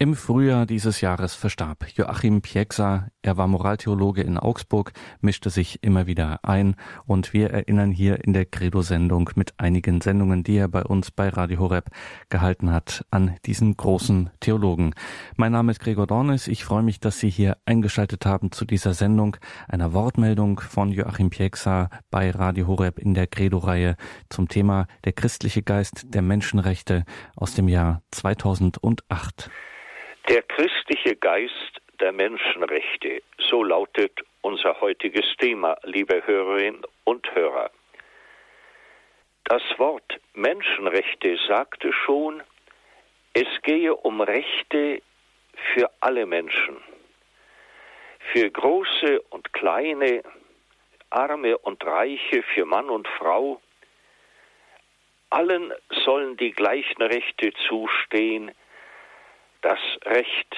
Im Frühjahr dieses Jahres verstarb Joachim Pieksa. Er war Moraltheologe in Augsburg, mischte sich immer wieder ein und wir erinnern hier in der Credo-Sendung mit einigen Sendungen, die er bei uns bei Radio Horeb gehalten hat, an diesen großen Theologen. Mein Name ist Gregor Dornis. Ich freue mich, dass Sie hier eingeschaltet haben zu dieser Sendung, einer Wortmeldung von Joachim Pieksa bei Radio Horeb in der Credo-Reihe zum Thema der christliche Geist der Menschenrechte aus dem Jahr 2008. Der christliche Geist der Menschenrechte, so lautet unser heutiges Thema, liebe Hörerinnen und Hörer. Das Wort Menschenrechte sagte schon, es gehe um Rechte für alle Menschen, für große und kleine, arme und reiche, für Mann und Frau. Allen sollen die gleichen Rechte zustehen, das Recht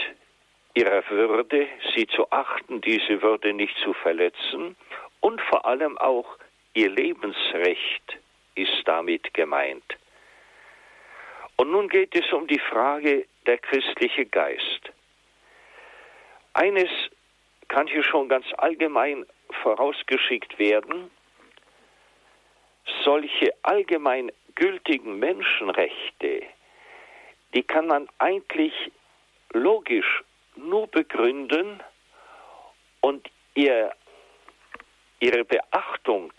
ihrer Würde, sie zu achten, diese Würde nicht zu verletzen und vor allem auch ihr Lebensrecht ist damit gemeint. Und nun geht es um die Frage der christliche Geist. Eines kann hier schon ganz allgemein vorausgeschickt werden, solche allgemein gültigen Menschenrechte, die kann man eigentlich logisch nur begründen und ihr, ihre Beachtung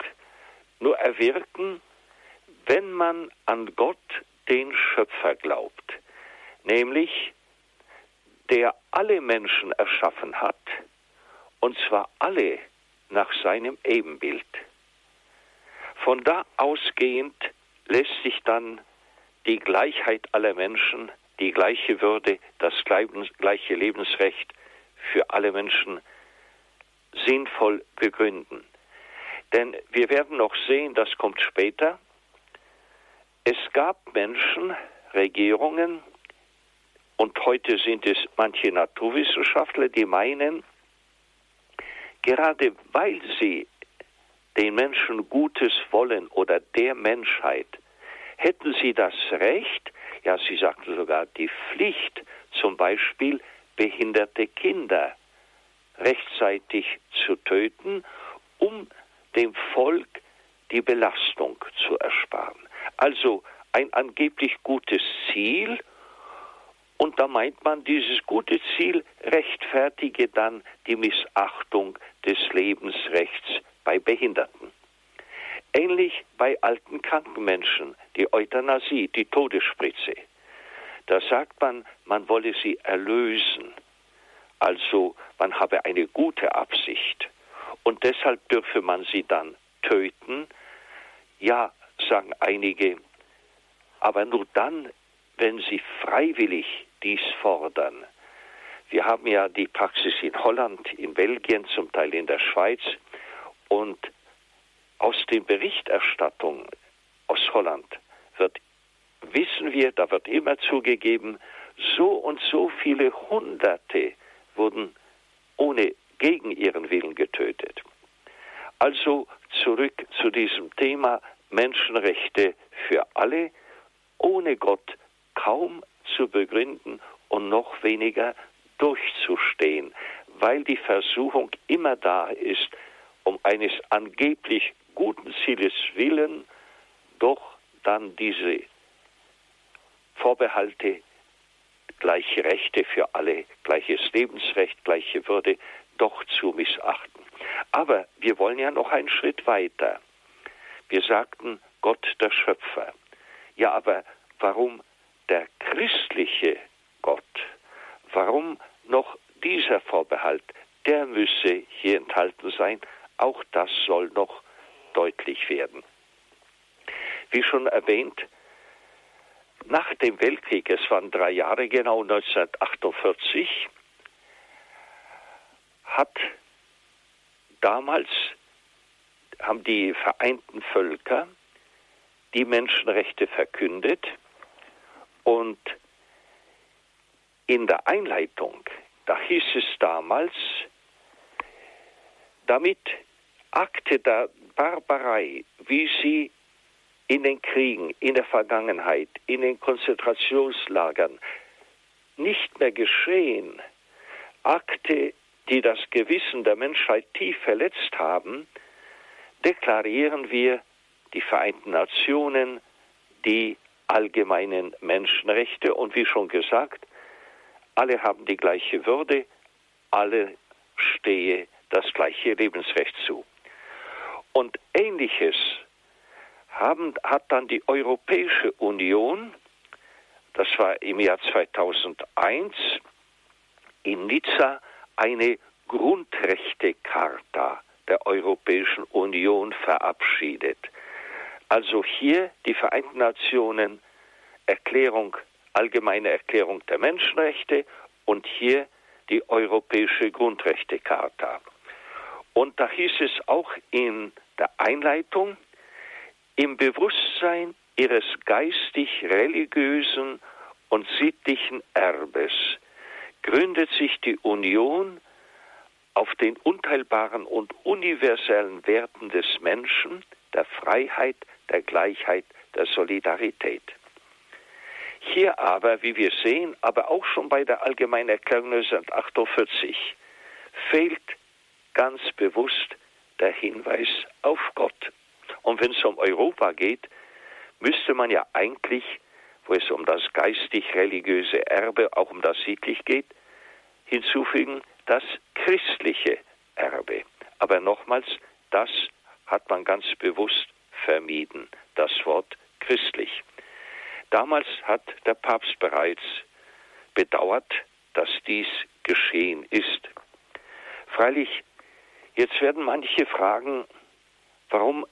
nur erwirken, wenn man an Gott, den Schöpfer, glaubt, nämlich der alle Menschen erschaffen hat, und zwar alle nach seinem Ebenbild. Von da ausgehend lässt sich dann die Gleichheit aller Menschen, die gleiche Würde, das gleiche Lebensrecht für alle Menschen sinnvoll begründen. Denn wir werden noch sehen, das kommt später, es gab Menschen, Regierungen, und heute sind es manche Naturwissenschaftler, die meinen, gerade weil sie den Menschen Gutes wollen oder der Menschheit, hätten sie das Recht, ja, sie sagten sogar die Pflicht, zum Beispiel behinderte Kinder rechtzeitig zu töten, um dem Volk die Belastung zu ersparen. Also ein angeblich gutes Ziel, und da meint man, dieses gute Ziel rechtfertige dann die Missachtung des Lebensrechts bei Behinderten. Ähnlich bei alten kranken Menschen, die Euthanasie, die Todesspritze. Da sagt man, man wolle sie erlösen. Also man habe eine gute Absicht. Und deshalb dürfe man sie dann töten. Ja, sagen einige, aber nur dann, wenn sie freiwillig dies fordern. Wir haben ja die Praxis in Holland, in Belgien, zum Teil in der Schweiz. Und aus den Berichterstattungen aus Holland wird, wissen wir, da wird immer zugegeben, so und so viele Hunderte wurden ohne gegen ihren Willen getötet. Also zurück zu diesem Thema Menschenrechte für alle, ohne Gott kaum zu begründen und noch weniger durchzustehen, weil die Versuchung immer da ist, um eines angeblich guten Zieles willen doch dann diese Vorbehalte, gleiche Rechte für alle, gleiches Lebensrecht, gleiche Würde doch zu missachten. Aber wir wollen ja noch einen Schritt weiter. Wir sagten Gott der Schöpfer. Ja, aber warum der christliche Gott? Warum noch dieser Vorbehalt? Der müsse hier enthalten sein. Auch das soll noch deutlich werden. Wie schon erwähnt, nach dem Weltkrieg, es waren drei Jahre genau, 1948, hat damals haben die Vereinten Völker die Menschenrechte verkündet und in der Einleitung, da hieß es damals, damit Akte der Barbarei, wie sie in den Kriegen, in der Vergangenheit, in den Konzentrationslagern nicht mehr geschehen, Akte, die das Gewissen der Menschheit tief verletzt haben, deklarieren wir die Vereinten Nationen, die allgemeinen Menschenrechte und wie schon gesagt, alle haben die gleiche Würde, alle stehe das gleiche Lebensrecht zu. Und ähnliches haben, hat dann die Europäische Union, das war im Jahr 2001 in Nizza, eine Grundrechtecharta der Europäischen Union verabschiedet. Also hier die Vereinten Nationen Erklärung, allgemeine Erklärung der Menschenrechte und hier die Europäische Grundrechtecharta. Und da hieß es auch in der Einleitung, im Bewusstsein ihres geistig-religiösen und sittlichen Erbes gründet sich die Union auf den unteilbaren und universellen Werten des Menschen, der Freiheit, der Gleichheit, der Solidarität. Hier aber, wie wir sehen, aber auch schon bei der Allgemeinen Erklärung 1948, fehlt ganz bewusst der Hinweis auf Gott. Und wenn es um Europa geht, müsste man ja eigentlich, wo es um das geistig-religiöse Erbe, auch um das sittlich geht, hinzufügen, das christliche Erbe. Aber nochmals, das hat man ganz bewusst vermieden, das Wort christlich. Damals hat der Papst bereits bedauert, dass dies geschehen ist. Freilich, jetzt werden manche fragen, warum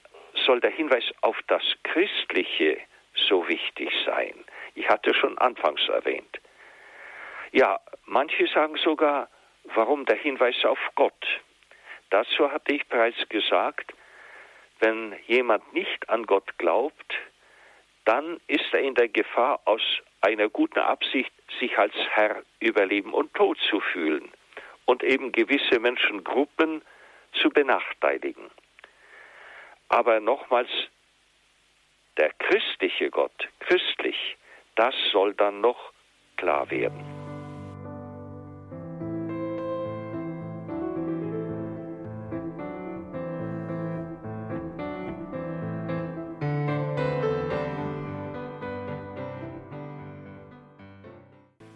soll der Hinweis auf das Christliche so wichtig sein? Ich hatte schon anfangs erwähnt. Ja, manche sagen sogar, warum der Hinweis auf Gott? Dazu hatte ich bereits gesagt, wenn jemand nicht an Gott glaubt, dann ist er in der Gefahr, aus einer guten Absicht sich als Herr über Leben und Tod zu fühlen und eben gewisse Menschengruppen zu benachteiligen. Aber nochmals, der christliche Gott, christlich, das soll dann noch klar werden.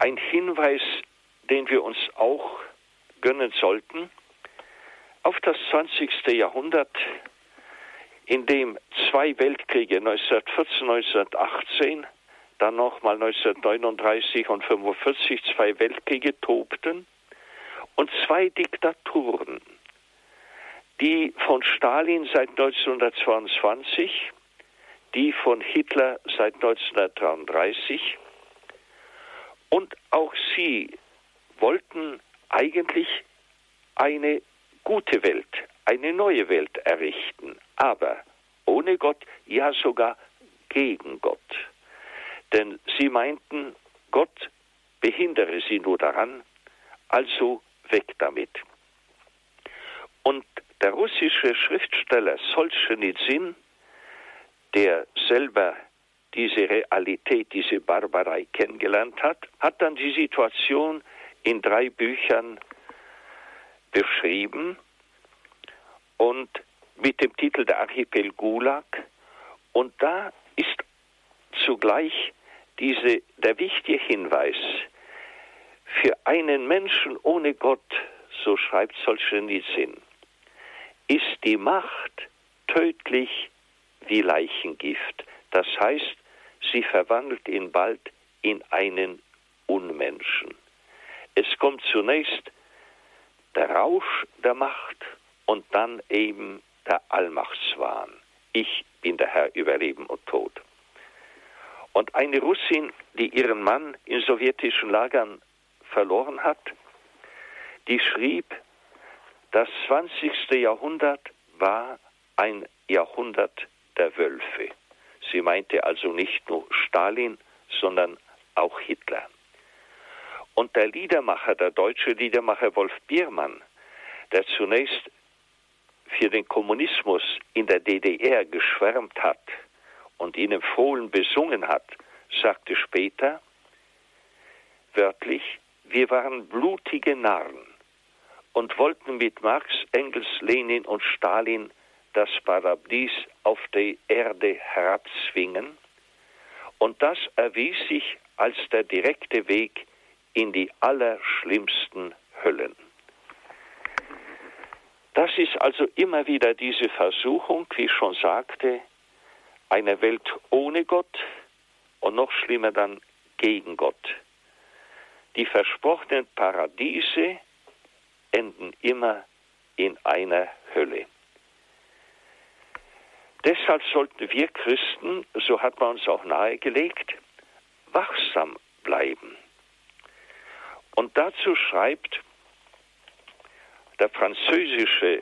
ein Hinweis, den wir uns auch gönnen sollten, auf das 20. Jahrhundert, in dem zwei Weltkriege 1914, 1918, dann nochmal 1939 und 1945 zwei Weltkriege tobten und zwei Diktaturen, die von Stalin seit 1922, die von Hitler seit 1933 und auch sie wollten eigentlich eine gute Welt, eine neue Welt errichten, aber ohne Gott, ja sogar gegen Gott. Denn sie meinten, Gott behindere sie nur daran, also weg damit. Und der russische Schriftsteller Solzhenitsyn, der selber diese Realität, diese Barbarei kennengelernt hat, hat dann die Situation in drei Büchern beschrieben und mit dem Titel Der Archipel Gulag. Und da ist zugleich diese, der wichtige Hinweis, für einen Menschen ohne Gott, so schreibt Solzhenitsyn, ist die Macht tödlich wie Leichengift. Das heißt, sie verwandelt ihn bald in einen Unmenschen. Es kommt zunächst der Rausch der Macht und dann eben der Allmachtswahn. Ich bin der Herr über Leben und Tod. Und eine Russin, die ihren Mann in sowjetischen Lagern verloren hat, die schrieb, das 20. Jahrhundert war ein Jahrhundert der Wölfe. Sie meinte also nicht nur Stalin, sondern auch Hitler. Und der Liedermacher, der deutsche Liedermacher Wolf Biermann, der zunächst für den Kommunismus in der DDR geschwärmt hat und ihn empfohlen besungen hat, sagte später, wörtlich, wir waren blutige Narren und wollten mit Marx, Engels, Lenin und Stalin das Paradies auf die Erde herabzwingen. Und das erwies sich als der direkte Weg in die allerschlimmsten Höllen. Das ist also immer wieder diese Versuchung, wie ich schon sagte, eine Welt ohne Gott und noch schlimmer dann gegen Gott. Die versprochenen Paradiese enden immer in einer Hölle. Deshalb sollten wir Christen, so hat man uns auch nahegelegt, wachsam bleiben. Und dazu schreibt der französische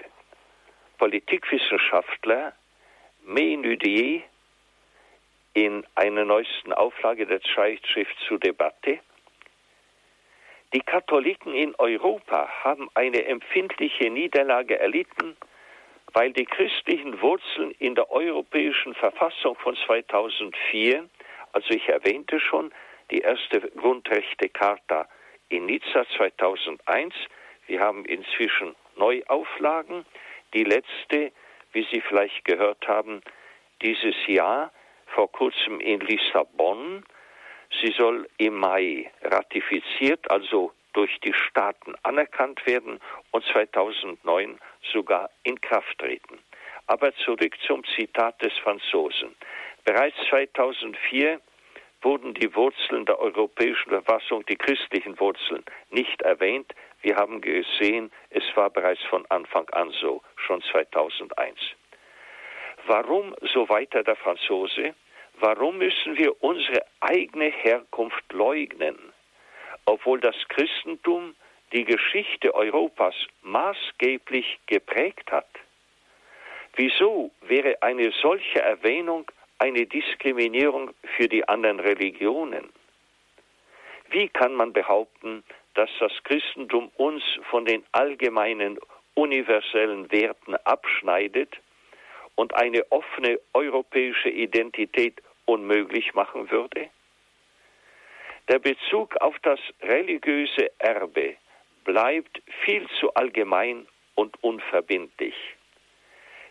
Politikwissenschaftler Menudier in einer neuesten Auflage der Zeitschrift zur Debatte, die Katholiken in Europa haben eine empfindliche Niederlage erlitten, weil die christlichen Wurzeln in der europäischen Verfassung von 2004, also ich erwähnte schon, die erste Grundrechtecharta in Nizza 2001, wir haben inzwischen Neuauflagen, die letzte, wie Sie vielleicht gehört haben, dieses Jahr vor kurzem in Lissabon. Sie soll im Mai ratifiziert, also durch die Staaten anerkannt werden und 2009 sogar in Kraft treten. Aber zurück zum Zitat des Franzosen. Bereits 2004 wurden die Wurzeln der europäischen Verfassung, die christlichen Wurzeln, nicht erwähnt. Wir haben gesehen, es war bereits von Anfang an so, schon 2001. Warum, so weiter der Franzose, warum müssen wir unsere eigene Herkunft leugnen, obwohl das Christentum die Geschichte Europas maßgeblich geprägt hat? Wieso wäre eine solche Erwähnung eine Diskriminierung für die anderen Religionen? Wie kann man behaupten, dass das Christentum uns von den allgemeinen universellen Werten abschneidet und eine offene europäische Identität unmöglich machen würde? Der Bezug auf das religiöse Erbe bleibt viel zu allgemein und unverbindlich.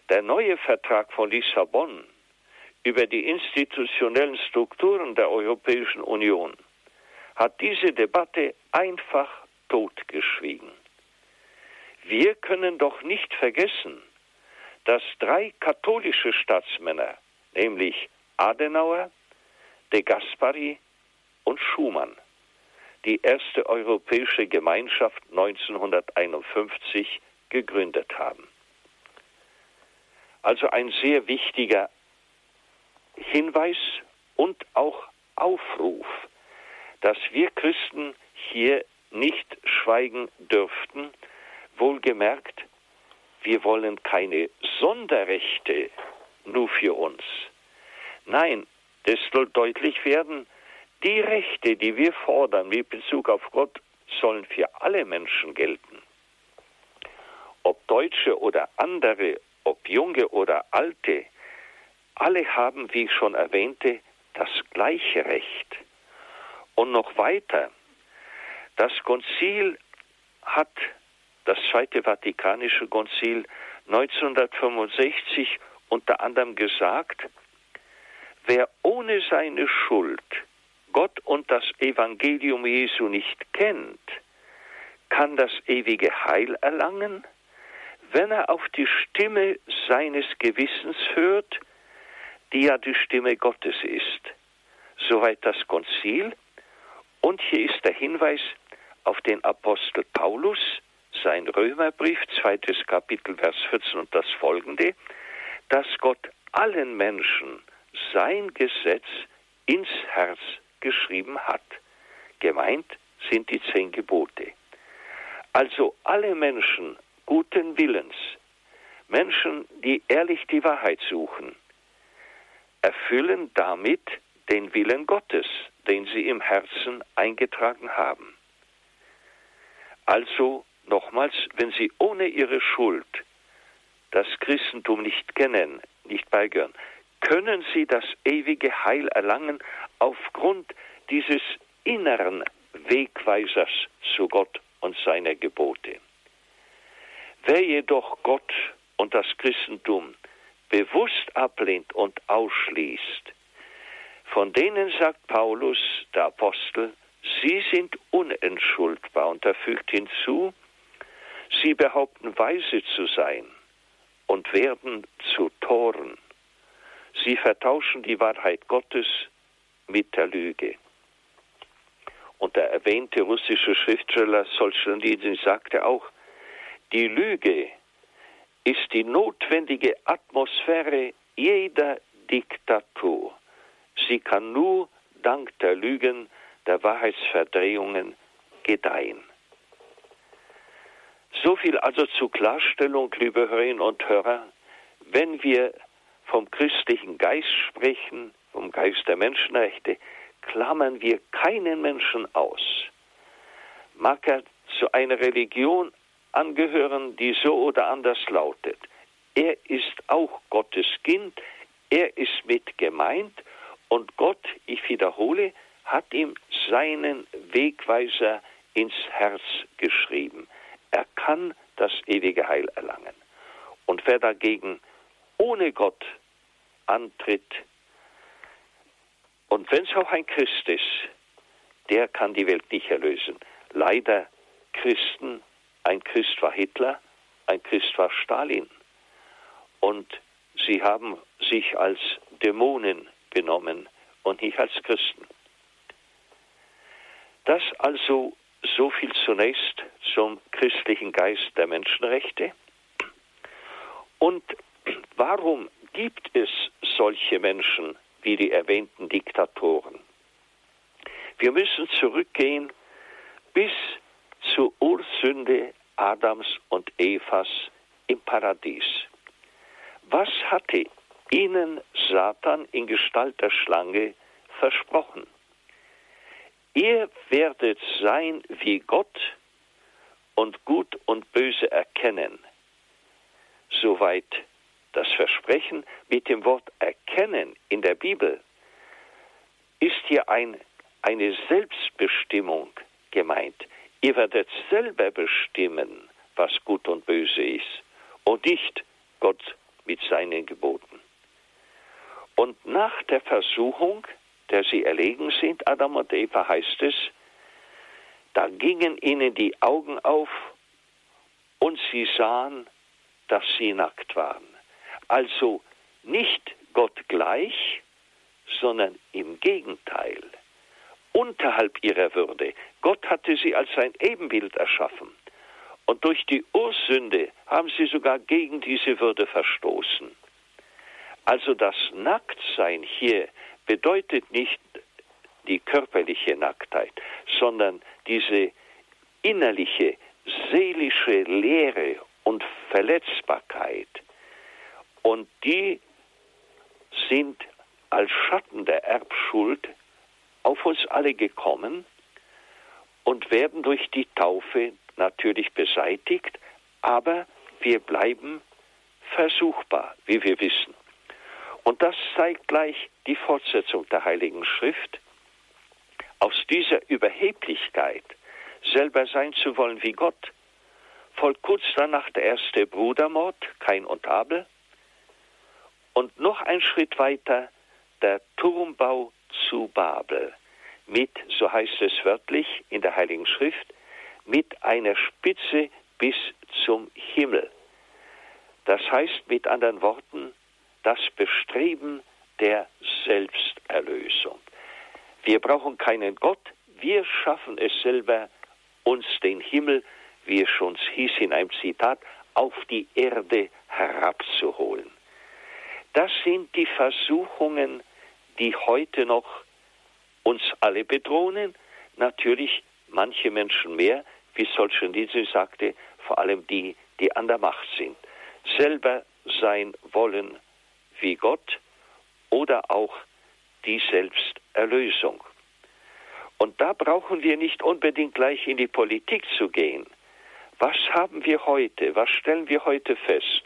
Der neue Vertrag von Lissabon über die institutionellen Strukturen der Europäischen Union hat diese Debatte einfach totgeschwiegen. Wir können doch nicht vergessen, dass drei katholische Staatsmänner, nämlich Adenauer, de Gasperi und Schumann, die erste europäische Gemeinschaft 1951 gegründet haben. Also ein sehr wichtiger Hinweis und auch Aufruf, dass wir Christen hier nicht schweigen dürften, wohlgemerkt, wir wollen keine Sonderrechte nur für uns. Nein, es soll deutlich werden, die Rechte, die wir fordern mit Bezug auf Gott, sollen für alle Menschen gelten. Ob Deutsche oder andere, ob Junge oder Alte, alle haben, wie ich schon erwähnte, das gleiche Recht. Und noch weiter, das Konzil hat, das Zweite Vatikanische Konzil 1965 unter anderem gesagt, wer ohne seine Schuld Gott und das Evangelium Jesu nicht kennt, kann das ewige Heil erlangen, wenn er auf die Stimme seines Gewissens hört, die ja die Stimme Gottes ist. Soweit das Konzil. Und hier ist der Hinweis auf den Apostel Paulus, sein Römerbrief, zweites Kapitel, Vers 14 und das folgende, dass Gott allen Menschen sein Gesetz ins Herz geschrieben hat. Gemeint sind die zehn Gebote. Also alle Menschen guten Willens, Menschen, die ehrlich die Wahrheit suchen, erfüllen damit den Willen Gottes, den sie im Herzen eingetragen haben. Also nochmals, wenn sie ohne ihre Schuld das Christentum nicht kennen, nicht beigehören, können sie das ewige Heil erlangen aufgrund dieses inneren Wegweisers zu Gott und seiner Gebote. Wer jedoch Gott und das Christentum bewusst ablehnt und ausschließt, von denen sagt Paulus, der Apostel, sie sind unentschuldbar und er fügt hinzu, sie behaupten weise zu sein und werden zu Toren. Sie vertauschen die Wahrheit Gottes mit der Lüge. Und der erwähnte russische Schriftsteller Solzhenitsyn sagte auch, die Lüge ist die notwendige Atmosphäre jeder Diktatur. Sie kann nur dank der Lügen, der Wahrheitsverdrehungen gedeihen. So viel also zur Klarstellung, liebe Hörerinnen und Hörer. Wenn wir vom christlichen Geist sprechen, vom Geist der Menschenrechte, klammern wir keinen Menschen aus. Mag er zu einer Religion angehören, die so oder anders lautet. Er ist auch Gottes Kind, er ist mit gemeint und Gott, ich wiederhole, hat ihm seinen Wegweiser ins Herz geschrieben. Er kann das ewige Heil erlangen. Und wer dagegen ohne Gott antritt, und wenn es auch ein Christ ist, der kann die Welt nicht erlösen. Leider Christen, ein Christ war Hitler, ein Christ war Stalin. Und sie haben sich als Dämonen benommen und nicht als Christen. Das also so viel zunächst zum christlichen Geist der Menschenrechte. Und warum gibt es solche Menschen wie die erwähnten Diktatoren? Wir müssen zurückgehen bis zur Ursünde Adams und Evas im Paradies. Was hatte ihnen Satan in Gestalt der Schlange versprochen? Ihr werdet sein wie Gott und Gut und Böse erkennen. Soweit das Versprechen mit dem Wort erkennen in der Bibel ist hier ein, eine Selbstbestimmung gemeint. Ihr werdet selber bestimmen, was gut und böse ist und nicht Gott mit seinen Geboten. Und nach der Versuchung der sie erlegen sind, Adam und Eva heißt es, da gingen ihnen die Augen auf und sie sahen, dass sie nackt waren. Also nicht Gott gleich, sondern im Gegenteil, unterhalb ihrer Würde. Gott hatte sie als sein Ebenbild erschaffen. Und durch die Ursünde haben sie sogar gegen diese Würde verstoßen. Also das Nacktsein hier bedeutet nicht die körperliche Nacktheit, sondern diese innerliche, seelische Leere und Verletzbarkeit. Und die sind als Schatten der Erbschuld auf uns alle gekommen und werden durch die Taufe natürlich beseitigt, aber wir bleiben versuchbar, wie wir wissen. Und das zeigt gleich die Fortsetzung der Heiligen Schrift. Aus dieser Überheblichkeit, selber sein zu wollen wie Gott, folgt kurz danach der erste Brudermord, Kain und Abel, und noch ein Schritt weiter der Turmbau zu Babel mit, so heißt es wörtlich in der Heiligen Schrift, mit einer Spitze bis zum Himmel. Das heißt mit anderen Worten, das Bestreben der Selbsterlösung. Wir brauchen keinen Gott, wir schaffen es selber, uns den Himmel, wie es schon hieß in einem Zitat, auf die Erde herabzuholen. Das sind die Versuchungen, die heute noch uns alle bedrohen. Natürlich manche Menschen mehr, wie Solzhenitsyn sagte, vor allem die, die an der Macht sind. Selber sein wollen wie Gott oder auch die Selbsterlösung. Und da brauchen wir nicht unbedingt gleich in die Politik zu gehen. Was haben wir heute, was stellen wir heute fest?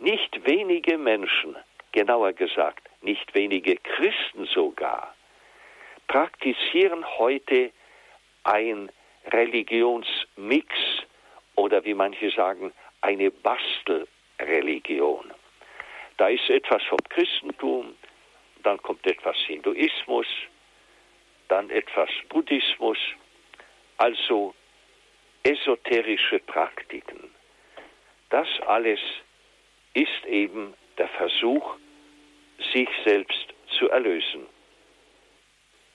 Nicht wenige Menschen, genauer gesagt, nicht wenige Christen sogar, praktizieren heute ein Religionsmix oder wie manche sagen, eine Bastelreligion. Da ist etwas vom Christentum, dann kommt etwas Hinduismus, dann etwas Buddhismus, also esoterische Praktiken. Das alles ist eben der Versuch, sich selbst zu erlösen.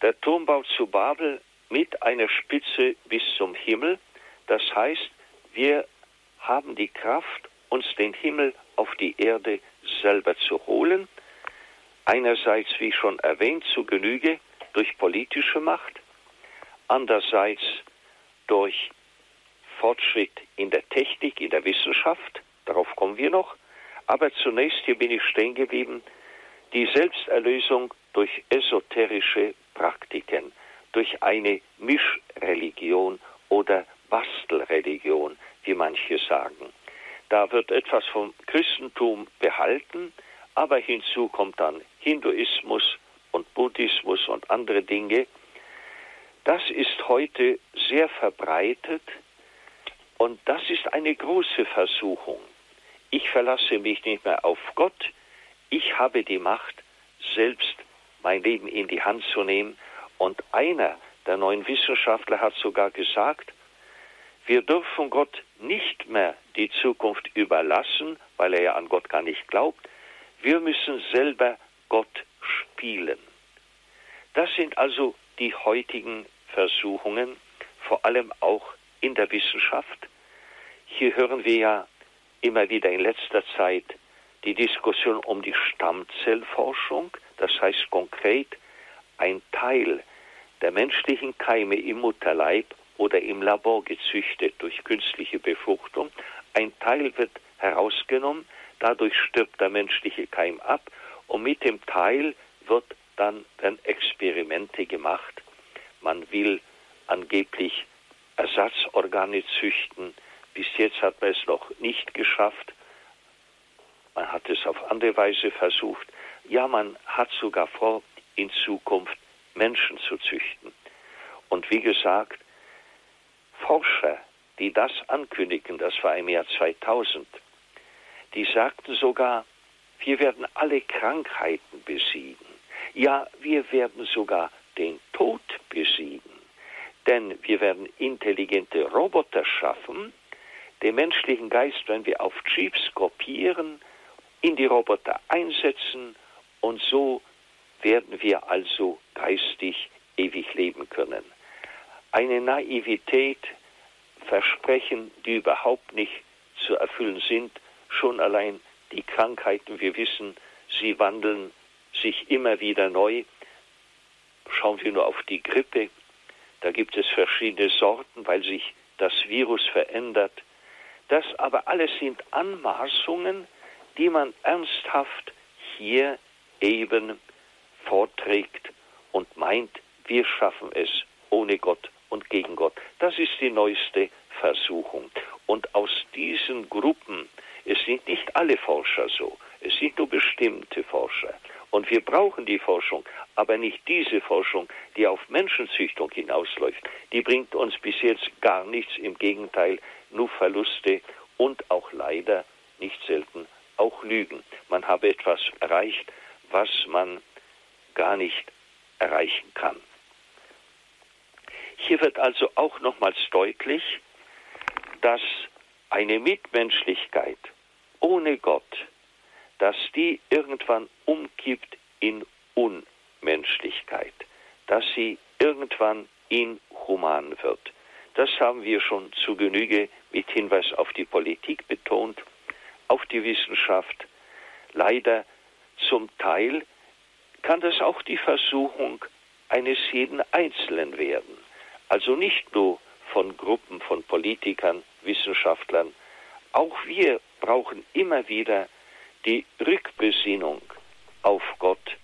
Der Turmbau zu Babel mit einer Spitze bis zum Himmel, das heißt, wir haben die Kraft, uns den Himmel auf die Erde selber zu holen. Einerseits, wie schon erwähnt, zu Genüge durch politische Macht, andererseits durch Fortschritt in der Technik, in der Wissenschaft, darauf kommen wir noch, aber zunächst, hier bin ich stehen geblieben, die Selbsterlösung durch esoterische Praktiken, durch eine Mischreligion oder Bastelreligion, wie manche sagen. Da wird etwas vom Christentum behalten, aber hinzu kommt dann Hinduismus und Buddhismus und andere Dinge. Das ist heute sehr verbreitet und das ist eine große Versuchung. Ich verlasse mich nicht mehr auf Gott, ich habe die Macht, selbst mein Leben in die Hand zu nehmen. Und einer der neuen Wissenschaftler hat sogar gesagt, wir dürfen Gott nicht mehr die Zukunft überlassen, weil er ja an Gott gar nicht glaubt. Wir müssen selber Gott spielen. Das sind also die heutigen Versuchungen, vor allem auch in der Wissenschaft. Hier hören wir ja immer wieder in letzter Zeit die Diskussion um die Stammzellforschung, das heißt konkret, ein Teil der menschlichen Keime im Mutterleib oder im Labor gezüchtet durch künstliche Befruchtung. Ein Teil wird herausgenommen, dadurch stirbt der menschliche Keim ab und mit dem Teil wird dann werden Experimente gemacht. Man will angeblich Ersatzorgane züchten. Bis jetzt hat man es noch nicht geschafft. Man hat es auf andere Weise versucht. Ja, man hat sogar vor, in Zukunft Menschen zu züchten. Und wie gesagt, Forscher, die das ankündigen, das war im Jahr 2000, die sagten sogar, wir werden alle Krankheiten besiegen. Ja, wir werden sogar den Tod besiegen. Denn wir werden intelligente Roboter schaffen, den menschlichen Geist werden wir auf Chips kopieren, in die Roboter einsetzen und so werden wir also geistig ewig leben können. Eine Naivität, Versprechen, die überhaupt nicht zu erfüllen sind, schon allein die Krankheiten, wir wissen, sie wandeln sich immer wieder neu. Schauen wir nur auf die Grippe, da gibt es verschiedene Sorten, weil sich das Virus verändert. Das aber alles sind Anmaßungen, die man ernsthaft hier eben vorträgt und meint, wir schaffen es ohne Gott und gegen Gott. Das ist die neueste Versuchung. Und aus diesen Gruppen, es sind nicht alle Forscher so, es sind nur bestimmte Forscher. Und wir brauchen die Forschung, aber nicht diese Forschung, die auf Menschenzüchtung hinausläuft. Die bringt uns bis jetzt gar nichts, im Gegenteil, nur Verluste und auch leider nicht selten auch Lügen. Man habe etwas erreicht, was man gar nicht erreichen kann. Hier wird also auch nochmals deutlich, dass eine Mitmenschlichkeit ohne Gott, dass die irgendwann umkippt in Unmenschlichkeit, dass sie irgendwann inhuman wird. Das haben wir schon zu Genüge mit Hinweis auf die Politik betont, auf die Wissenschaft. Leider zum Teil kann das auch die Versuchung eines jeden Einzelnen werden. Also nicht nur von Gruppen von Politikern, Wissenschaftlern. Auch wir brauchen immer wieder die Rückbesinnung auf Gott.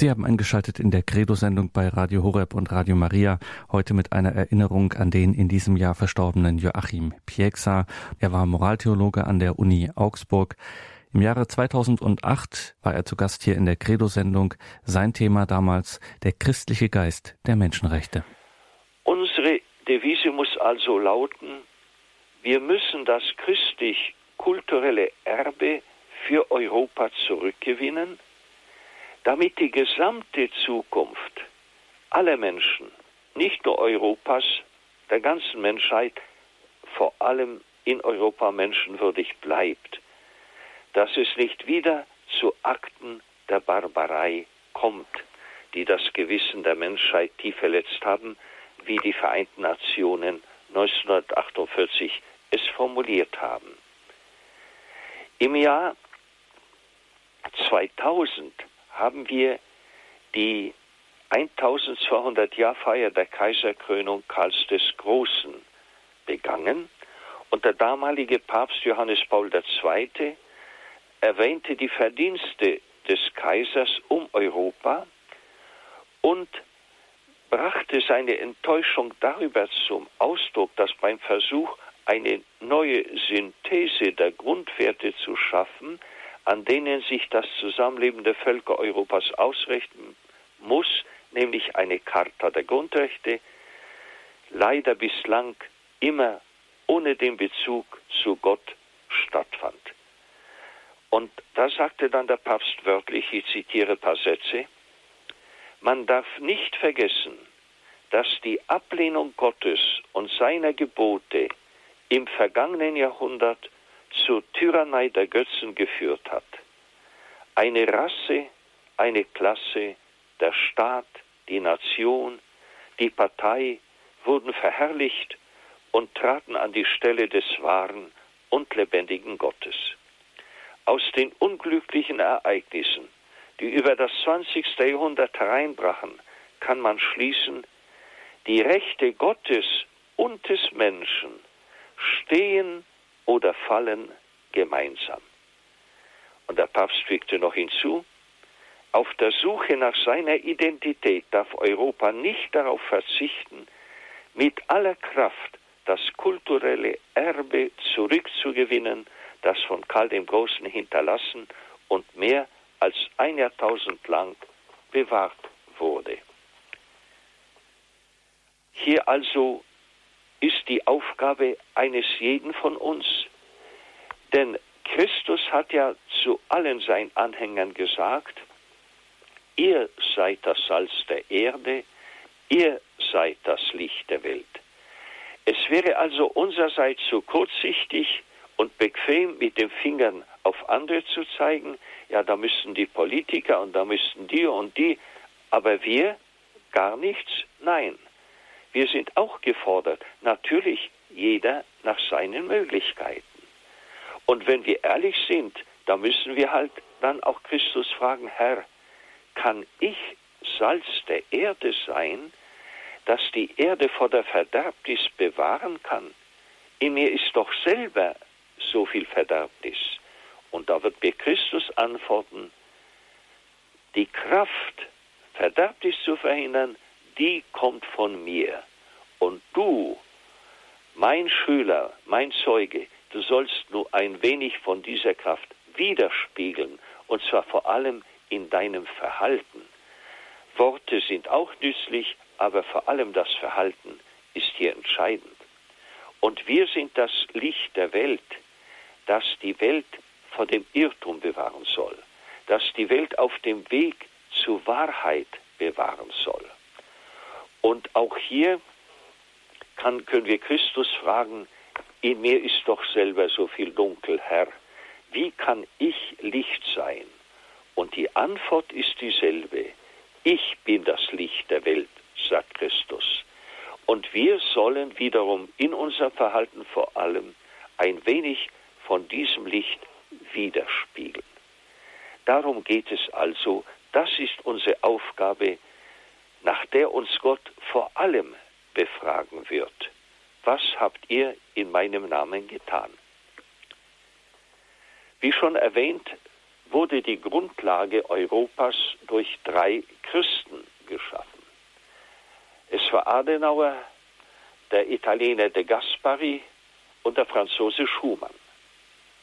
Sie haben eingeschaltet in der Credo-Sendung bei Radio Horeb und Radio Maria, heute mit einer Erinnerung an den in diesem Jahr verstorbenen Joachim Pieksa. Er war Moraltheologe an der Uni Augsburg. Im Jahre 2008 war er zu Gast hier in der Credo-Sendung. Sein Thema damals der christliche Geist der Menschenrechte. Unsere Devise muss also lauten, wir müssen das christlich-kulturelle Erbe für Europa zurückgewinnen, damit die gesamte Zukunft aller Menschen, nicht nur Europas, der ganzen Menschheit, vor allem in Europa menschenwürdig bleibt, dass es nicht wieder zu Akten der Barbarei kommt, die das Gewissen der Menschheit tief verletzt haben, wie die Vereinten Nationen 1948 es formuliert haben. Im Jahr 2000 haben wir die 1200 Jahr Feier der Kaiserkrönung Karls des Großen begangen und der damalige Papst Johannes Paul II. erwähnte die Verdienste des Kaisers um Europa und brachte seine Enttäuschung darüber zum Ausdruck, dass beim Versuch, eine neue Synthese der Grundwerte zu schaffen, an denen sich das Zusammenleben der Völker Europas ausrichten muss, nämlich eine Charta der Grundrechte, leider bislang immer ohne den Bezug zu Gott stattfand. Und da sagte dann der Papst wörtlich, ich zitiere ein paar Sätze, man darf nicht vergessen, dass die Ablehnung Gottes und seiner Gebote im vergangenen Jahrhundert zur Tyrannei der Götzen geführt hat. Eine Rasse, eine Klasse, der Staat, die Nation, die Partei wurden verherrlicht und traten an die Stelle des wahren und lebendigen Gottes. Aus den unglücklichen Ereignissen, die über das 20. Jahrhundert hereinbrachen, kann man schließen, die Rechte Gottes und des Menschen stehen oder fallen gemeinsam. Und der Papst fügte noch hinzu, auf der Suche nach seiner Identität darf Europa nicht darauf verzichten, mit aller Kraft das kulturelle Erbe zurückzugewinnen, das von Karl dem Großen hinterlassen und mehr als ein Jahrtausend lang bewahrt wurde. Hier also ist die Aufgabe eines jeden von uns. Denn Christus hat ja zu allen seinen Anhängern gesagt, ihr seid das Salz der Erde, ihr seid das Licht der Welt. Es wäre also unsererseits so kurzsichtig und bequem mit den Fingern auf andere zu zeigen, ja, da müssten die Politiker und da müssten die und die, aber wir gar nichts, nein. Wir sind auch gefordert, natürlich jeder nach seinen Möglichkeiten. Und wenn wir ehrlich sind, da müssen wir halt dann auch Christus fragen, Herr, kann ich Salz der Erde sein, das die Erde vor der Verderbnis bewahren kann? In mir ist doch selber so viel Verderbnis. Und da wird mir Christus antworten, die Kraft, Verderbnis zu verhindern, die kommt von mir. Und du, mein Schüler, mein Zeuge, du sollst nur ein wenig von dieser Kraft widerspiegeln, und zwar vor allem in deinem Verhalten. Worte sind auch nützlich, aber vor allem das Verhalten ist hier entscheidend. Und wir sind das Licht der Welt, das die Welt vor dem Irrtum bewahren soll, das die Welt auf dem Weg zur Wahrheit bewahren soll. Und auch hier kann, können wir Christus fragen, in mir ist doch selber so viel Dunkel, Herr, wie kann ich Licht sein? Und die Antwort ist dieselbe. Ich bin das Licht der Welt, sagt Christus. Und wir sollen wiederum in unserem Verhalten vor allem ein wenig von diesem Licht widerspiegeln. Darum geht es also, das ist unsere Aufgabe, nach der uns Gott vor allem befragen wird. Was habt ihr in meinem Namen getan? Wie schon erwähnt, wurde die Grundlage Europas durch drei Christen geschaffen. Es war Adenauer, der Italiener de Gaspari und der Franzose Schumann.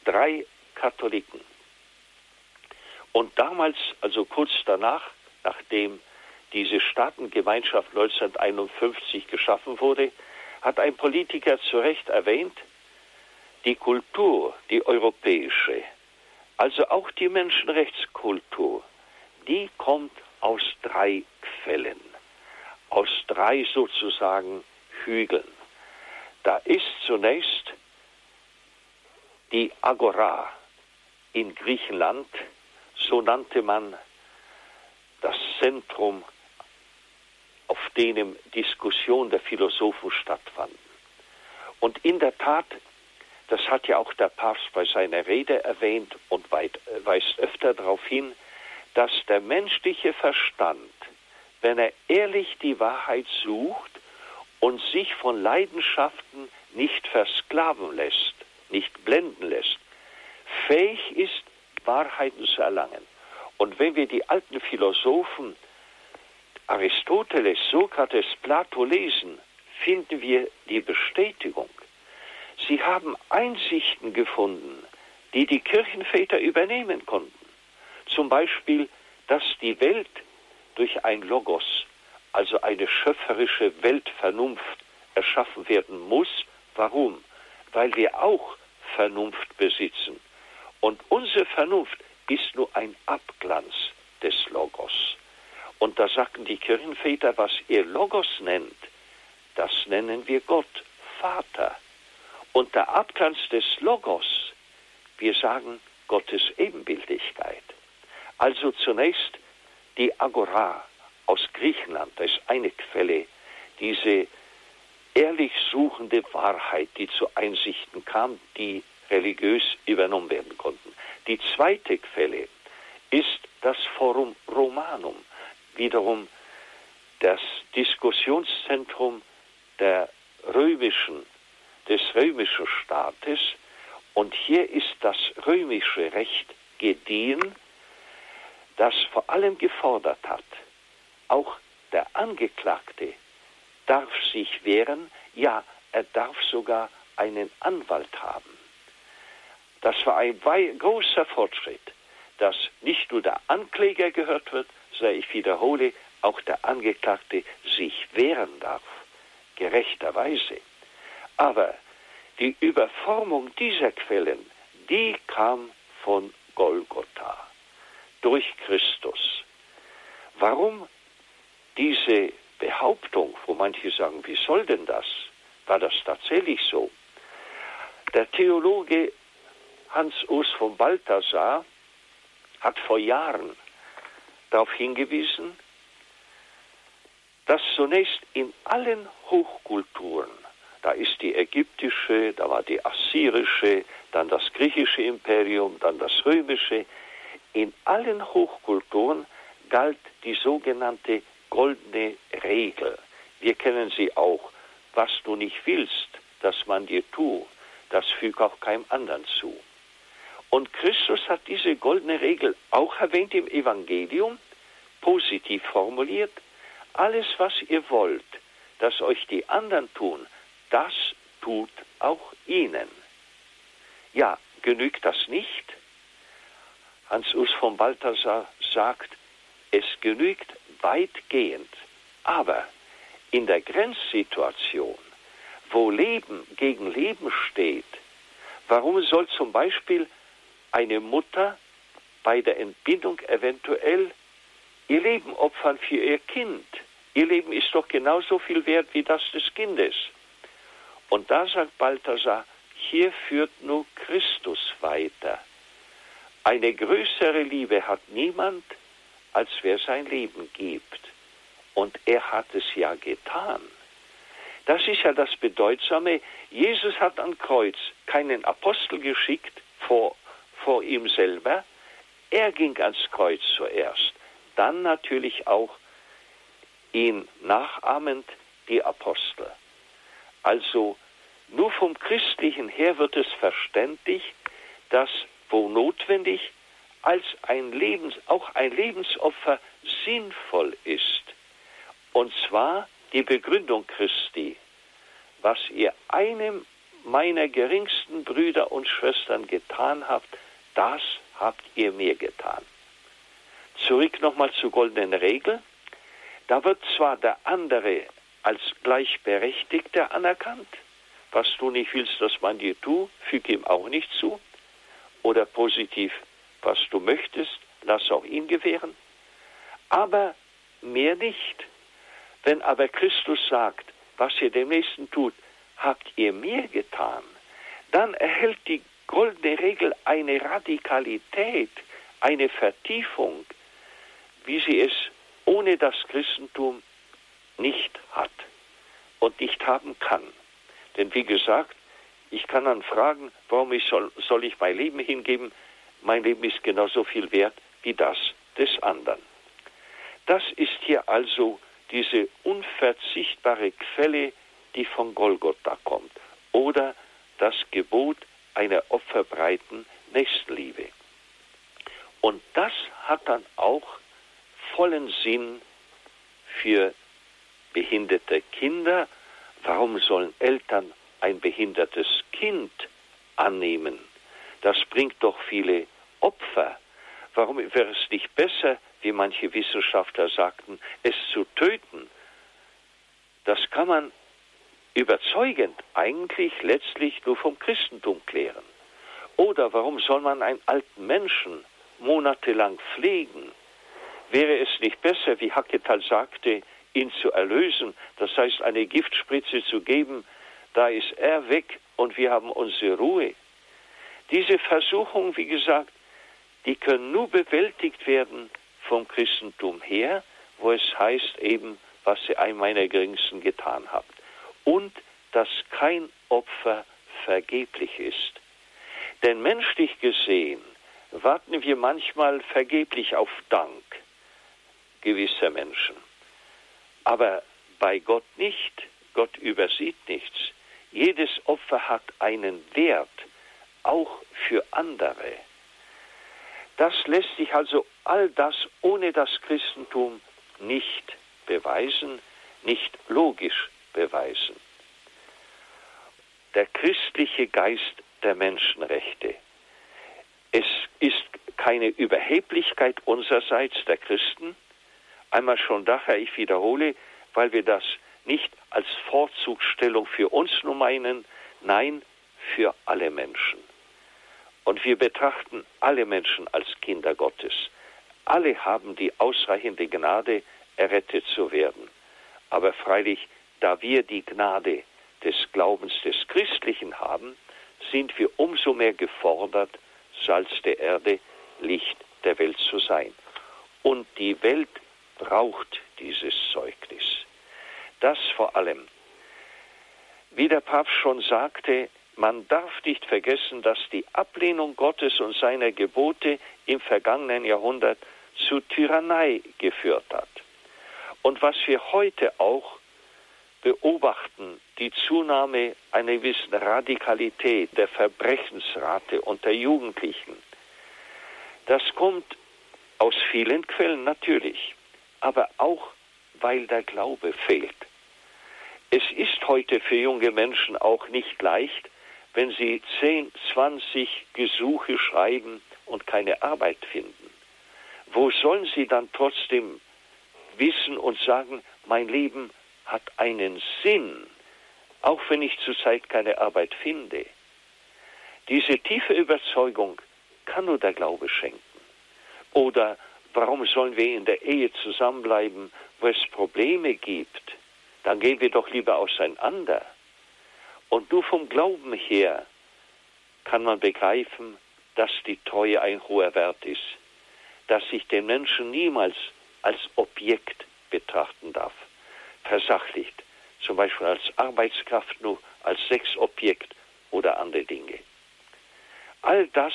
Drei Katholiken. Und damals, also kurz danach, nachdem diese Staatengemeinschaft 1951 geschaffen wurde, hat ein Politiker zu Recht erwähnt, die Kultur, die europäische, also auch die Menschenrechtskultur, die kommt aus drei Quellen, aus drei sozusagen Hügeln. Da ist zunächst die Agora in Griechenland, so nannte man das Zentrum, auf dem Diskussion der Philosophen stattfanden. Und in der Tat, das hat ja auch der Papst bei seiner Rede erwähnt und äh, weist öfter darauf hin, dass der menschliche Verstand, wenn er ehrlich die Wahrheit sucht und sich von Leidenschaften nicht versklaven lässt, nicht blenden lässt, fähig ist, Wahrheiten zu erlangen. Und wenn wir die alten Philosophen Aristoteles, Sokrates, Plato lesen, finden wir die Bestätigung. Sie haben Einsichten gefunden, die die Kirchenväter übernehmen konnten. Zum Beispiel, dass die Welt durch ein Logos, also eine schöpferische Weltvernunft, erschaffen werden muss. Warum? Weil wir auch Vernunft besitzen. Und unsere Vernunft ist nur ein Abglanz. Und da sagten die Kirchenväter, was ihr Logos nennt, das nennen wir Gott, Vater. Und der Abglanz des Logos, wir sagen Gottes Ebenbildigkeit. Also zunächst die Agora aus Griechenland, das ist eine Quelle, diese ehrlich suchende Wahrheit, die zu Einsichten kam, die religiös übernommen werden konnten. Die zweite Quelle ist das Forum Romanum, wiederum das Diskussionszentrum der römischen, des römischen Staates. Und hier ist das römische Recht gediehen, das vor allem gefordert hat, auch der Angeklagte darf sich wehren, ja, er darf sogar einen Anwalt haben. Das war ein großer Fortschritt, dass nicht nur der Ankläger gehört wird, sondern ich wiederhole, auch der Angeklagte sich wehren darf, gerechterweise. Aber die Überformung dieser Quellen, die kam von Golgotha, durch Christus. Warum diese Behauptung, wo manche sagen, wie soll denn das? War das tatsächlich so? Der Theologe Hans Urs von Balthasar hat vor Jahren darauf hingewiesen, dass zunächst in allen Hochkulturen, da ist die ägyptische, da war die assyrische, dann das griechische Imperium, dann das römische, in allen Hochkulturen galt die sogenannte goldene Regel. Wir kennen sie auch. Was du nicht willst, dass man dir tue, das füg auch keinem anderen zu. Und Christus hat diese goldene Regel auch erwähnt im Evangelium, positiv formuliert. Alles, was ihr wollt, dass euch die anderen tun, das tut auch ihnen. Ja, genügt das nicht? Hans Urs von Balthasar sagt, es genügt weitgehend, aber in der Grenzsituation, wo Leben gegen Leben steht, warum soll zum Beispiel eine Mutter bei der Entbindung eventuell ihr Leben opfern für ihr Kind. Ihr Leben ist doch genauso viel wert wie das des Kindes. Und da sagt Balthasar, hier führt nur Christus weiter. Eine größere Liebe hat niemand, als wer sein Leben gibt. Und er hat es ja getan. Das ist ja das Bedeutsame. Jesus hat am Kreuz keinen Apostel geschickt vor vor ihm selber. Er ging ans Kreuz zuerst, dann natürlich auch ihn nachahmend die Apostel. Also nur vom Christlichen her wird es verständlich, dass wo notwendig als ein Lebens, auch ein Lebensopfer sinnvoll ist. Und zwar die Begründung Christi, was ihr einem meiner geringsten Brüder und Schwestern getan habt, das habt ihr mir getan. Zurück nochmal zur goldenen Regel. Da wird zwar der andere als Gleichberechtigter anerkannt, was du nicht willst, dass man dir tut, füge ihm auch nicht zu. Oder positiv, was du möchtest, lass auch ihn gewähren. Aber mehr nicht. Wenn aber Christus sagt, was ihr dem Nächsten tut, habt ihr mir getan, dann erhält die goldene Regel eine Radikalität, eine Vertiefung, wie sie es ohne das Christentum nicht hat und nicht haben kann. Denn wie gesagt, ich kann dann fragen, warum ich soll, soll ich mein Leben hingeben? Mein Leben ist genauso viel wert wie das des anderen. Das ist hier also diese unverzichtbare Quelle, die von Golgotha kommt, oder das Gebot einer opferbreiten Nächstenliebe. Und das hat dann auch vollen Sinn für behinderte Kinder. Warum sollen Eltern ein behindertes Kind annehmen? Das bringt doch viele Opfer. Warum wäre es nicht besser, wie manche Wissenschaftler sagten, es zu töten? Das kann man überzeugend eigentlich letztlich nur vom Christentum klären. Oder warum soll man einen alten Menschen monatelang pflegen? Wäre es nicht besser, wie Hacketal sagte, ihn zu erlösen, das heißt eine Giftspritze zu geben, da ist er weg und wir haben unsere Ruhe. Diese Versuchungen, wie gesagt, die können nur bewältigt werden vom Christentum her, wo es heißt eben, was ihr einem meiner Geringsten getan habt. Und dass kein Opfer vergeblich ist. Denn menschlich gesehen warten wir manchmal vergeblich auf Dank gewisser Menschen. Aber bei Gott nicht. Gott übersieht nichts. Jedes Opfer hat einen Wert, auch für andere. Das lässt sich also all das ohne das Christentum nicht beweisen, nicht logisch beweisen. Der christliche Geist der Menschenrechte. Es ist keine Überheblichkeit unsererseits der Christen, Einmal schon daher, ich wiederhole, weil wir das nicht als Vorzugsstellung für uns nur meinen, nein, für alle Menschen. Und wir betrachten alle Menschen als Kinder Gottes. Alle haben die ausreichende Gnade, errettet zu werden. Aber freilich, da wir die Gnade des Glaubens des Christlichen haben, sind wir umso mehr gefordert, Salz der Erde, Licht der Welt zu sein. Und die Welt braucht dieses Zeugnis. Das vor allem. Wie der Papst schon sagte, man darf nicht vergessen, dass die Ablehnung Gottes und seiner Gebote im vergangenen Jahrhundert zu Tyrannei geführt hat. Und was wir heute auch beobachten, die Zunahme einer gewissen Radikalität der Verbrechensrate unter Jugendlichen, das kommt aus vielen Quellen natürlich aber auch weil der Glaube fehlt. Es ist heute für junge Menschen auch nicht leicht, wenn sie 10, 20 Gesuche schreiben und keine Arbeit finden. Wo sollen sie dann trotzdem wissen und sagen, mein Leben hat einen Sinn, auch wenn ich zurzeit keine Arbeit finde? Diese tiefe Überzeugung kann nur der Glaube schenken. Oder Warum sollen wir in der Ehe zusammenbleiben, wo es Probleme gibt? Dann gehen wir doch lieber auseinander. Und nur vom Glauben her kann man begreifen, dass die Treue ein hoher Wert ist, dass ich den Menschen niemals als Objekt betrachten darf, versachlicht, zum Beispiel als Arbeitskraft nur als Sexobjekt oder andere Dinge. All das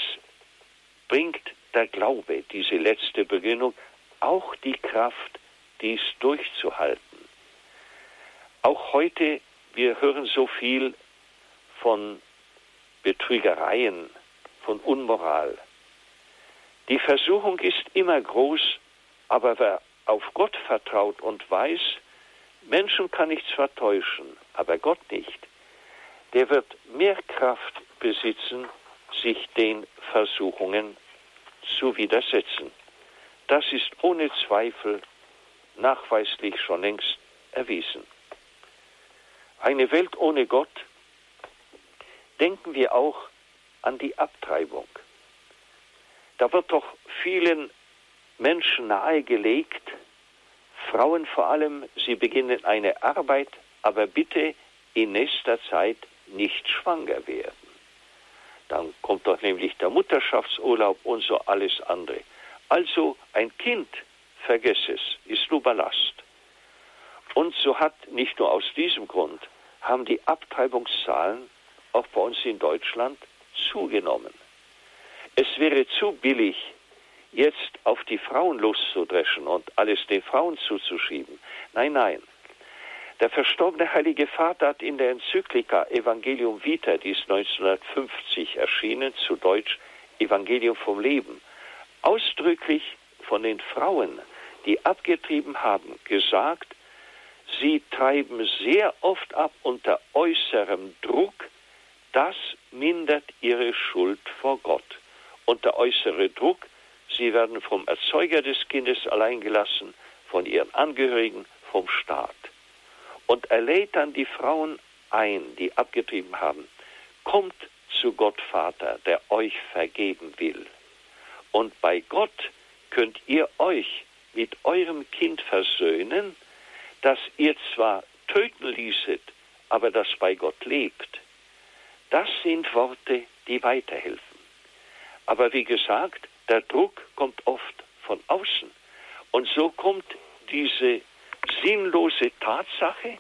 bringt der Glaube, diese letzte Beginnung, auch die Kraft, dies durchzuhalten. Auch heute, wir hören so viel von Betrügereien, von Unmoral. Die Versuchung ist immer groß, aber wer auf Gott vertraut und weiß, Menschen kann nichts vertäuschen, aber Gott nicht, der wird mehr Kraft besitzen, sich den Versuchungen zu widersetzen. Das ist ohne Zweifel nachweislich schon längst erwiesen. Eine Welt ohne Gott, denken wir auch an die Abtreibung. Da wird doch vielen Menschen nahegelegt, Frauen vor allem, sie beginnen eine Arbeit, aber bitte in nächster Zeit nicht schwanger werden. Dann kommt doch nämlich der Mutterschaftsurlaub und so alles andere. Also ein Kind, vergess es, ist nur Ballast. Und so hat nicht nur aus diesem Grund, haben die Abtreibungszahlen auch bei uns in Deutschland zugenommen. Es wäre zu billig, jetzt auf die Frauen loszudreschen und alles den Frauen zuzuschieben. Nein, nein. Der verstorbene Heilige Vater hat in der Enzyklika Evangelium Vita, die ist 1950 erschienen, zu Deutsch Evangelium vom Leben, ausdrücklich von den Frauen, die abgetrieben haben, gesagt, sie treiben sehr oft ab unter äußerem Druck, das mindert ihre Schuld vor Gott. Und der äußere Druck, sie werden vom Erzeuger des Kindes allein gelassen, von ihren Angehörigen, vom Staat. Und er lädt dann die Frauen ein, die abgetrieben haben, kommt zu Gott Vater, der euch vergeben will. Und bei Gott könnt ihr euch mit eurem Kind versöhnen, das ihr zwar töten ließet, aber das bei Gott lebt. Das sind Worte, die weiterhelfen. Aber wie gesagt, der Druck kommt oft von außen. Und so kommt diese sinnlose Tatsache,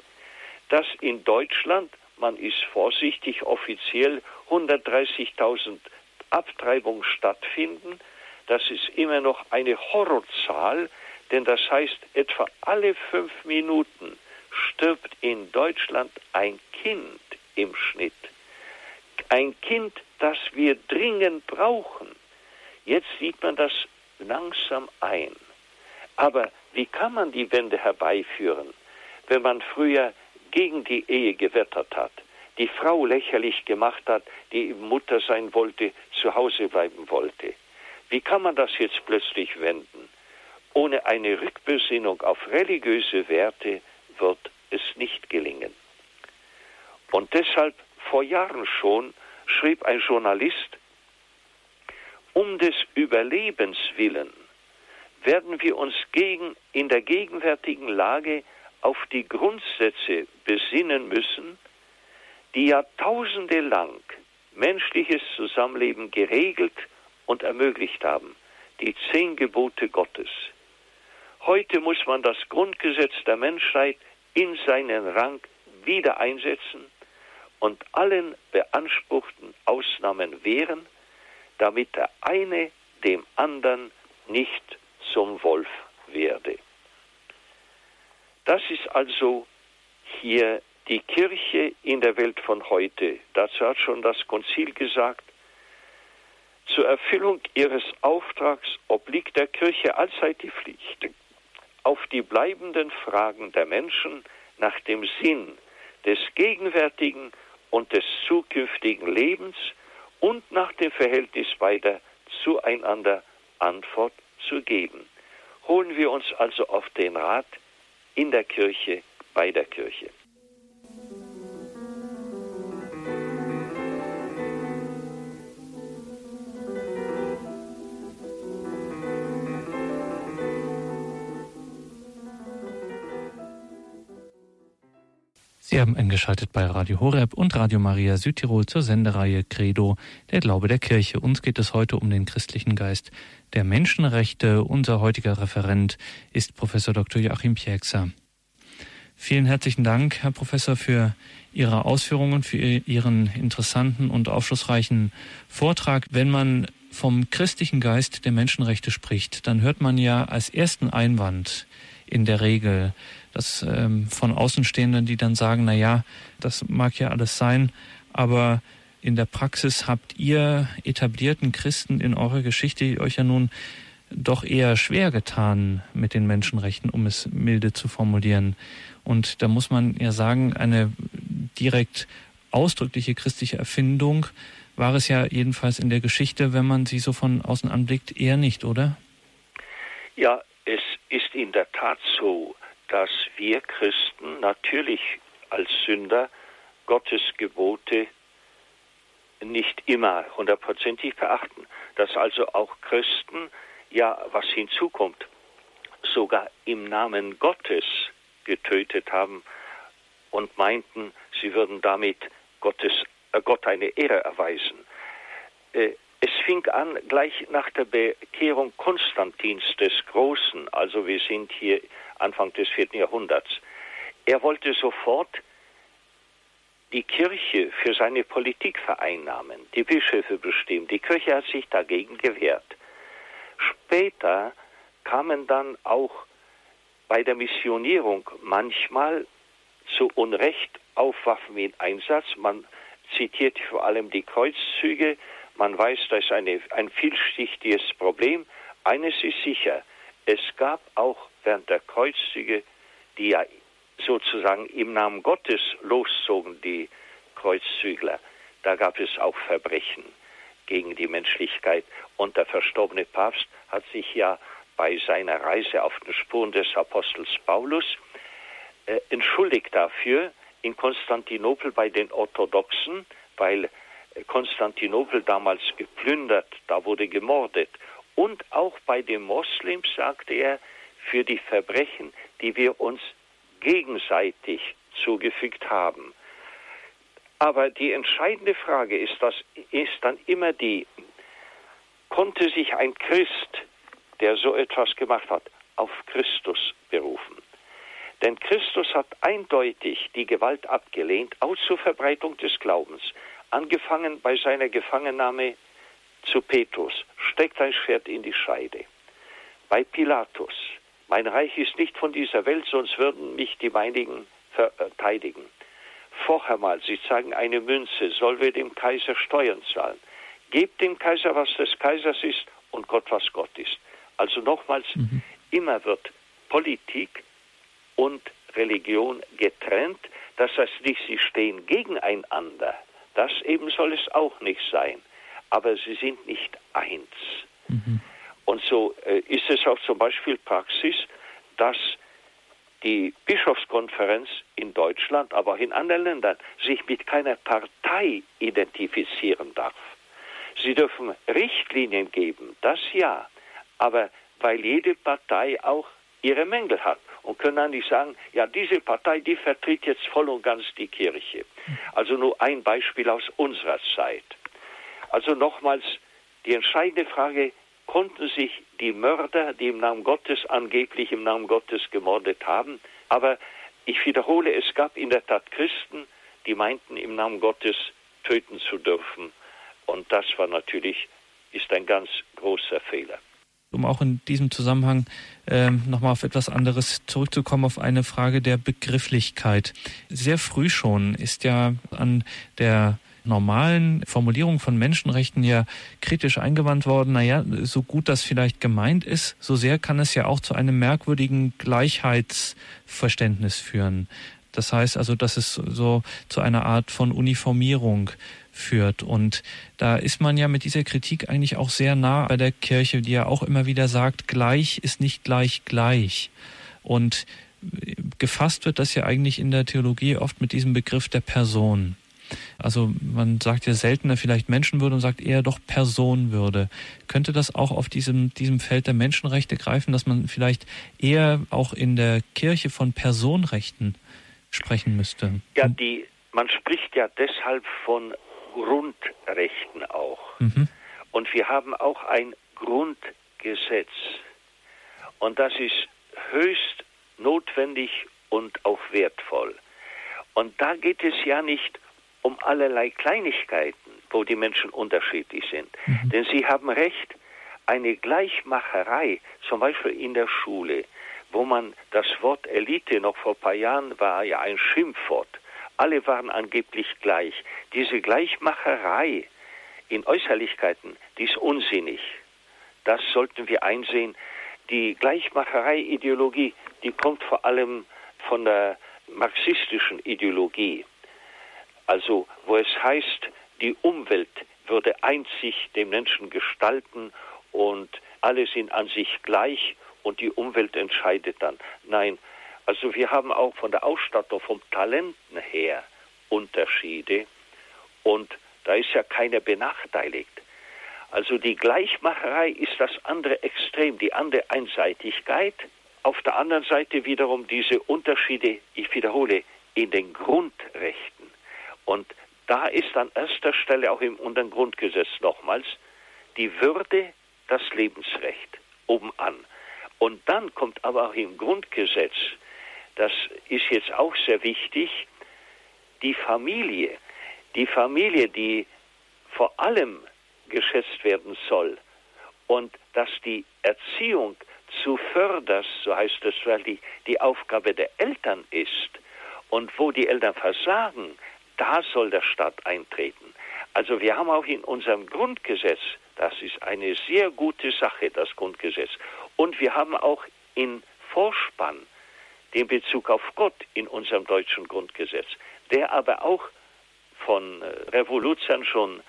dass in Deutschland, man ist vorsichtig, offiziell 130.000 Abtreibungen stattfinden. Das ist immer noch eine Horrorzahl, denn das heißt, etwa alle fünf Minuten stirbt in Deutschland ein Kind im Schnitt. Ein Kind, das wir dringend brauchen. Jetzt sieht man das langsam ein. Aber wie kann man die Wende herbeiführen, wenn man früher gegen die Ehe gewettert hat, die Frau lächerlich gemacht hat, die Mutter sein wollte, zu Hause bleiben wollte? Wie kann man das jetzt plötzlich wenden? Ohne eine Rückbesinnung auf religiöse Werte wird es nicht gelingen. Und deshalb vor Jahren schon schrieb ein Journalist, um des Überlebens willen werden wir uns gegen, in der gegenwärtigen Lage auf die Grundsätze besinnen müssen, die Jahrtausende lang menschliches Zusammenleben geregelt und ermöglicht haben, die zehn Gebote Gottes. Heute muss man das Grundgesetz der Menschheit in seinen Rang wieder einsetzen und allen beanspruchten Ausnahmen wehren, damit der eine dem anderen nicht zum Wolf werde. Das ist also hier die Kirche in der Welt von heute. Dazu hat schon das Konzil gesagt, zur Erfüllung ihres Auftrags obliegt der Kirche allzeit die Pflicht, auf die bleibenden Fragen der Menschen nach dem Sinn des gegenwärtigen und des zukünftigen Lebens und nach dem Verhältnis beider zueinander Antwort zu geben. Holen wir uns also auf den Rat in der Kirche, bei der Kirche. Sie haben eingeschaltet bei Radio Horeb und Radio Maria Südtirol zur Sendereihe Credo, der Glaube der Kirche. Uns geht es heute um den christlichen Geist der Menschenrechte. Unser heutiger Referent ist Professor Dr. Joachim Piekser. Vielen herzlichen Dank, Herr Professor, für Ihre Ausführungen, für Ihren interessanten und aufschlussreichen Vortrag. Wenn man vom christlichen Geist der Menschenrechte spricht, dann hört man ja als ersten Einwand in der Regel, dass ähm, von Außenstehenden, die dann sagen, na ja, das mag ja alles sein, aber in der Praxis habt ihr etablierten Christen in eurer Geschichte euch ja nun doch eher schwer getan mit den Menschenrechten, um es milde zu formulieren. Und da muss man ja sagen, eine direkt ausdrückliche christliche Erfindung war es ja jedenfalls in der Geschichte, wenn man sie so von außen anblickt, eher nicht, oder? Ja, es ist in der Tat so, dass wir Christen natürlich als Sünder Gottes Gebote nicht immer hundertprozentig beachten. Dass also auch Christen, ja, was hinzukommt, sogar im Namen Gottes getötet haben und meinten, sie würden damit Gottes, äh, Gott eine Ehre erweisen. Äh, es fing an gleich nach der Bekehrung Konstantins des Großen, also wir sind hier Anfang des vierten Jahrhunderts. Er wollte sofort die Kirche für seine Politik vereinnahmen, die Bischöfe bestimmen. Die Kirche hat sich dagegen gewehrt. Später kamen dann auch bei der Missionierung manchmal zu Unrecht auf Waffen in Einsatz. Man zitiert vor allem die Kreuzzüge. Man weiß, das ist eine, ein vielschichtiges Problem. Eines ist sicher, es gab auch während der Kreuzzüge, die ja sozusagen im Namen Gottes loszogen, die Kreuzzügler. Da gab es auch Verbrechen gegen die Menschlichkeit. Und der verstorbene Papst hat sich ja bei seiner Reise auf den Spuren des Apostels Paulus äh, entschuldigt dafür in Konstantinopel bei den Orthodoxen, weil äh, Konstantinopel damals geplündert, da wurde gemordet. Und auch bei den Moslems sagte er, für die Verbrechen, die wir uns gegenseitig zugefügt haben. Aber die entscheidende Frage ist, das ist dann immer die, konnte sich ein Christ, der so etwas gemacht hat, auf Christus berufen? Denn Christus hat eindeutig die Gewalt abgelehnt, auch zur Verbreitung des Glaubens, angefangen bei seiner Gefangennahme zu Petrus, steckt ein Schwert in die Scheide. Bei Pilatus, mein Reich ist nicht von dieser Welt, sonst würden mich die meinigen verteidigen. Vorher mal, Sie zeigen eine Münze, soll wir dem Kaiser Steuern zahlen. Gebt dem Kaiser, was des Kaisers ist und Gott, was Gott ist. Also nochmals, mhm. immer wird Politik und Religion getrennt. Das heißt nicht, sie stehen gegeneinander. Das eben soll es auch nicht sein. Aber sie sind nicht eins. Mhm. Und so äh, ist es auch zum Beispiel Praxis, dass die Bischofskonferenz in Deutschland, aber auch in anderen Ländern sich mit keiner Partei identifizieren darf. Sie dürfen Richtlinien geben, das ja, aber weil jede Partei auch ihre Mängel hat und können dann nicht sagen, ja, diese Partei, die vertritt jetzt voll und ganz die Kirche. Also nur ein Beispiel aus unserer Zeit. Also nochmals die entscheidende Frage, konnten sich die Mörder, die im Namen Gottes angeblich im Namen Gottes gemordet haben, aber ich wiederhole, es gab in der Tat Christen, die meinten, im Namen Gottes töten zu dürfen. Und das war natürlich, ist ein ganz großer Fehler. Um auch in diesem Zusammenhang ähm, nochmal auf etwas anderes zurückzukommen, auf eine Frage der Begrifflichkeit. Sehr früh schon ist ja an der normalen Formulierung von Menschenrechten ja kritisch eingewandt worden. Naja, so gut das vielleicht gemeint ist, so sehr kann es ja auch zu einem merkwürdigen Gleichheitsverständnis führen. Das heißt also, dass es so zu einer Art von Uniformierung führt. Und da ist man ja mit dieser Kritik eigentlich auch sehr nah bei der Kirche, die ja auch immer wieder sagt, gleich ist nicht gleich gleich. Und gefasst wird das ja eigentlich in der Theologie oft mit diesem Begriff der Person. Also man sagt ja seltener vielleicht Menschenwürde und sagt eher doch Personenwürde. Könnte das auch auf diesem, diesem Feld der Menschenrechte greifen, dass man vielleicht eher auch in der Kirche von Personenrechten sprechen müsste? Ja, die, man spricht ja deshalb von Grundrechten auch. Mhm. Und wir haben auch ein Grundgesetz. Und das ist höchst notwendig und auch wertvoll. Und da geht es ja nicht um allerlei Kleinigkeiten, wo die Menschen unterschiedlich sind. Mhm. Denn Sie haben recht, eine Gleichmacherei, zum Beispiel in der Schule, wo man das Wort Elite noch vor ein paar Jahren war ja ein Schimpfwort. alle waren angeblich gleich. Diese Gleichmacherei in Äußerlichkeiten, die ist unsinnig. Das sollten wir einsehen. Die Gleichmacherei-Ideologie, die kommt vor allem von der marxistischen Ideologie. Also, wo es heißt, die Umwelt würde einzig den Menschen gestalten und alle sind an sich gleich und die Umwelt entscheidet dann. Nein, also wir haben auch von der Ausstattung, vom Talenten her Unterschiede und da ist ja keiner benachteiligt. Also die Gleichmacherei ist das andere Extrem, die andere Einseitigkeit. Auf der anderen Seite wiederum diese Unterschiede, ich wiederhole, in den Grundrechten. Und da ist an erster Stelle auch im unteren Grundgesetz nochmals die Würde, das Lebensrecht oben an. Und dann kommt aber auch im Grundgesetz, das ist jetzt auch sehr wichtig, die Familie. Die Familie, die vor allem geschätzt werden soll und dass die Erziehung zu fördern, so heißt es wörtlich, die Aufgabe der Eltern ist und wo die Eltern versagen, da soll der Staat eintreten. Also wir haben auch in unserem Grundgesetz, das ist eine sehr gute Sache, das Grundgesetz, und wir haben auch in Vorspann den Bezug auf Gott in unserem deutschen Grundgesetz, der aber auch von äh, Revolution schon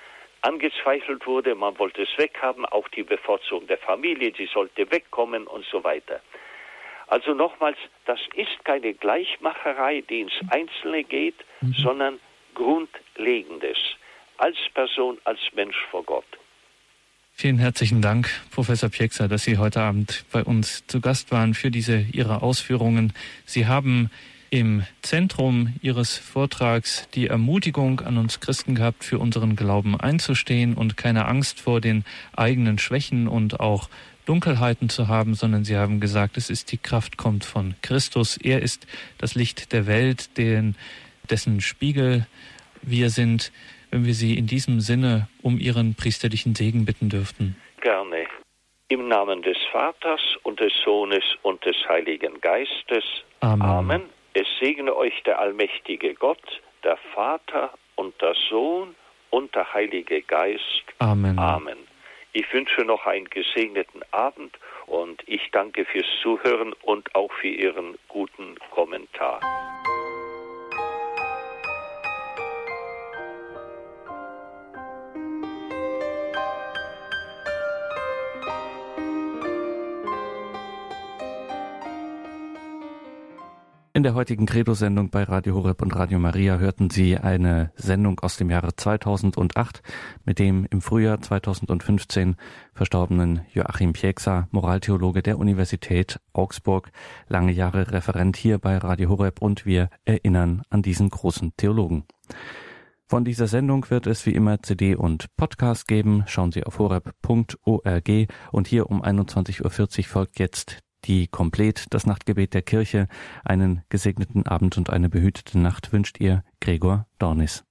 angezweifelt wurde, man wollte es weghaben, auch die Bevorzugung der Familie, sie sollte wegkommen und so weiter. Also nochmals, das ist keine Gleichmacherei, die ins Einzelne geht, mhm. sondern Grundlegendes als Person, als Mensch vor Gott. Vielen herzlichen Dank, Professor Piekser, dass Sie heute Abend bei uns zu Gast waren für diese Ihre Ausführungen. Sie haben im Zentrum Ihres Vortrags die Ermutigung an uns Christen gehabt, für unseren Glauben einzustehen und keine Angst vor den eigenen Schwächen und auch Dunkelheiten zu haben, sondern Sie haben gesagt, es ist die Kraft kommt von Christus. Er ist das Licht der Welt, den, dessen Spiegel wir sind, wenn wir Sie in diesem Sinne um Ihren priesterlichen Segen bitten dürften. Gerne. Im Namen des Vaters und des Sohnes und des Heiligen Geistes. Amen. Amen. Es segne euch der allmächtige Gott, der Vater und der Sohn und der Heilige Geist. Amen. Amen. Ich wünsche noch einen gesegneten Abend und ich danke fürs Zuhören und auch für Ihren guten Kommentar. In der heutigen Credo-Sendung bei Radio Horeb und Radio Maria hörten Sie eine Sendung aus dem Jahre 2008 mit dem im Frühjahr 2015 verstorbenen Joachim Pieksa, Moraltheologe der Universität Augsburg, lange Jahre Referent hier bei Radio Horeb und wir erinnern an diesen großen Theologen. Von dieser Sendung wird es wie immer CD und Podcast geben. Schauen Sie auf horeb.org und hier um 21.40 Uhr folgt jetzt die komplett das Nachtgebet der Kirche. Einen gesegneten Abend und eine behütete Nacht wünscht ihr Gregor Dornis.